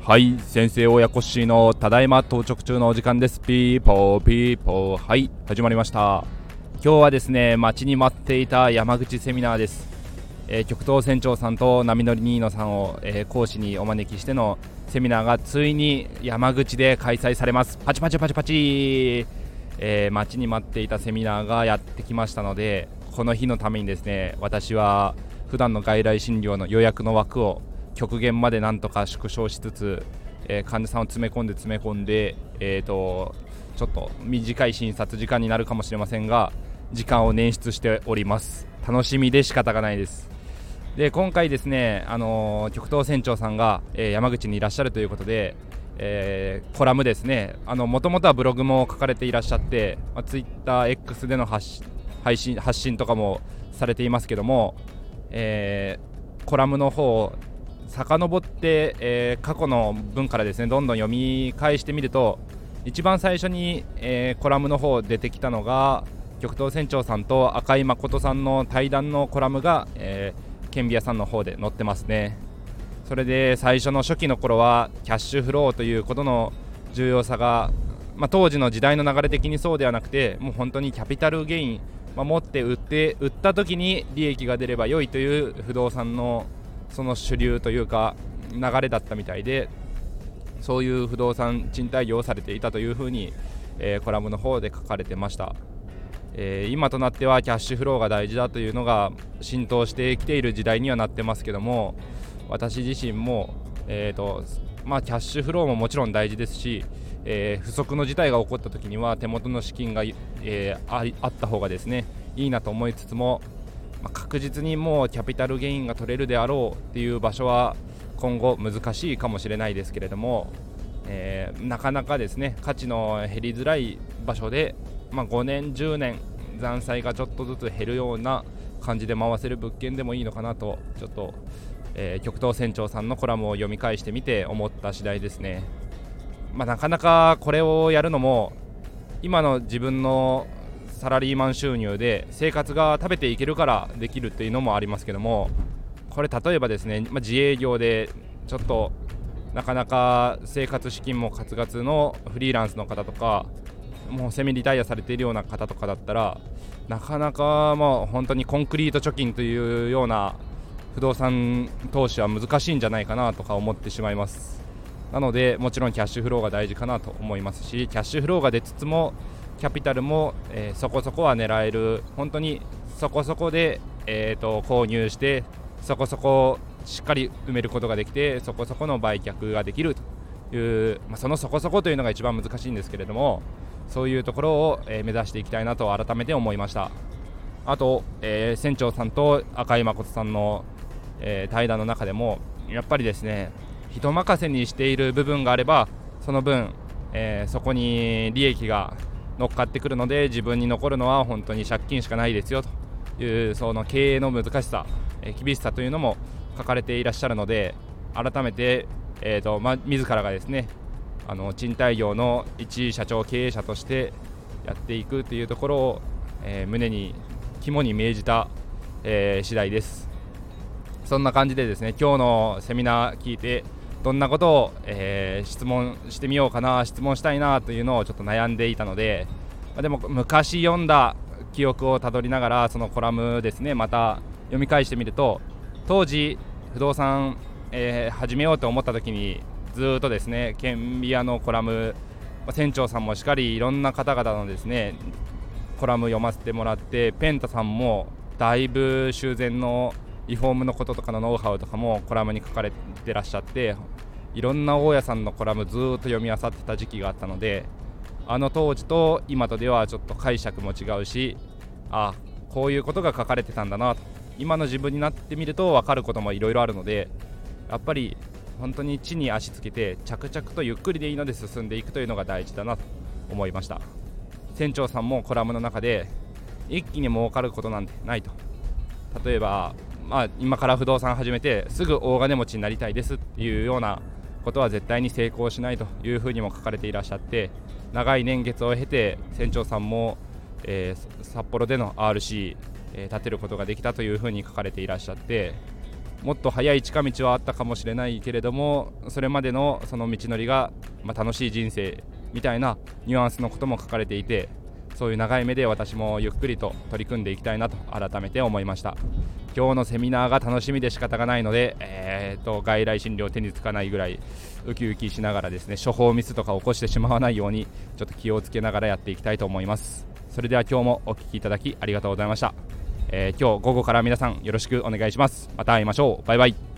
はい先生親子氏のただいま到着中のお時間です。ピーポーピーポー。はい始まりました。今日はですね待ちに待っていた山口セミナーです、えー、極東船長さんと波乗りニーノさんを、えー、講師にお招きしてのセミナーがついに山口で開催されます。パチパチパチパチ、えー、待ちに待っていたセミナーがやってきましたのでこの日のためにですね私は普段の外来診療の予約の枠を極限までなんとか縮小しつつ、えー、患者さんを詰め込んで詰め込んで、えーと、ちょっと短い診察時間になるかもしれませんが時間を捻出しております。楽しみで仕方がないです。で今回ですね、あのー、極東船長さんが、えー、山口にいらっしゃるということで、えー、コラムですね。もともとはブログも書かれていらっしゃって、まあ、TwitterX での発配信発信とかもされていますけども、えー、コラムの方遡って、えー、過去の文からですねどんどん読み返してみると一番最初に、えー、コラムの方出てきたのが極東船長さんと赤井誠さんの対談のコラムが、えー、ケンビアさんの方で載ってますね。それで最初の初期の頃はキャッシュフローということの重要さが、まあ、当時の時代の流れ的にそうではなくてもう本当にキャピタルゲイン、まあ、持って売って売った時に利益が出れば良いという不動産のその主流というか流れだったみたいでそういう不動産賃貸業をされていたというふうに、えー、コラムの方で書かれてました、えー、今となってはキャッシュフローが大事だというのが浸透してきている時代にはなってますけども私自身も、えーとまあ、キャッシュフローももちろん大事ですし、えー、不測の事態が起こった時には手元の資金が、えー、あった方がですねいいなと思いつつもまあ、確実にもうキャピタルゲインが取れるであろうっていう場所は今後難しいかもしれないですけれども、えー、なかなかですね価値の減りづらい場所で、まあ、5年、10年残債がちょっとずつ減るような感じで回せる物件でもいいのかなとちょっと、えー、極東船長さんのコラムを読み返してみて思った次第ですね、まあ、なかなかこれをやるのも今の自分のサラリーマン収入で生活が食べていけるからできるっていうのもありますけどもこれ例えばですね、まあ、自営業でちょっとなかなか生活資金もカツカツのフリーランスの方とかもうセミリタイアされているような方とかだったらなかなかまあ本当にコンクリート貯金というような不動産投資は難しいんじゃないかなとか思ってしまいます。なのでもちろんキャッシュフローが大事かなと思いますしキャッシュフローが出つつもキャピタルも、えー、そこそこは狙える本当にそこそこで、えーと、購入してそこそこしっかり埋めることができてそこそこの売却ができるという、まあ、そのそこそこというのが一番難しいんですけれどもそういうところを、えー、目指していきたいなと改めて思いました。あと、えー、船長さんと赤井誠さんの、え、対談の中でもやっぱりですね人任せにしている部分があればその分、えー、そこに利益が乗っかってくるので自分に残るのは本当に借金しかないですよというその経営の難しさ、え厳しさというのも書かれていらっしゃるので改めて、えーとま自らがですねあの賃貸業の一社長経営者としてやっていくというところを、えー、胸に肝に銘じた、えー、次第です。そんな感じでですね今日のセミナー聞いてどんなことを、えー、質問してみようかな質問したいなというのをちょっと悩んでいたので、まあ、でも昔読んだ記憶をたどりながらそのコラムですねまた読み返してみると当時不動産、えー、始めようと思った時にずっとですねケンビアのコラム船長さんもしっかりいろんな方々のですねコラム読ませてもらってペンタさんもだいぶ修繕のリフォームのこととかのノウハウとかもコラムに書かれてらっしゃっていろんな大家さんのコラムずっと読み漁ってた時期があったのであの当時と今とではちょっと解釈も違うしあこういうことが書かれてたんだなと。今の自分になってみると分かることもいろいろあるのでやっぱり本当に地に足つけて着々とゆっくりでいいので進んでいくというのが大事だなと思いました。船長さんもコラムの中で一気に儲かることなんてないと。例えばまあ、今から不動産始めてすぐ大金持ちになりたいですっていうようなことは絶対に成功しないというふうにも書かれていらっしゃって長い年月を経て船長さんも、えー、札幌での RC え、立てることができたというふうに書かれていらっしゃってもっと早い近道はあったかもしれないけれどもそれまでのその道のりが、まあ、楽しい人生みたいなニュアンスのことも書かれていてそういう長い目で私もゆっくりと取り組んでいきたいなと改めて思いました。今日のセミナーが楽しみで仕方がないので、えーと、外来診療手につかないぐらいウキウキしながらですね処方ミスとか起こしてしまわないようにちょっと気をつけながらやっていきたいと思います。それでは今日もお聴きいただきありがとうございました、えー、今日午後から皆さんよろしくお願いします。また会いましょう。バイバイ。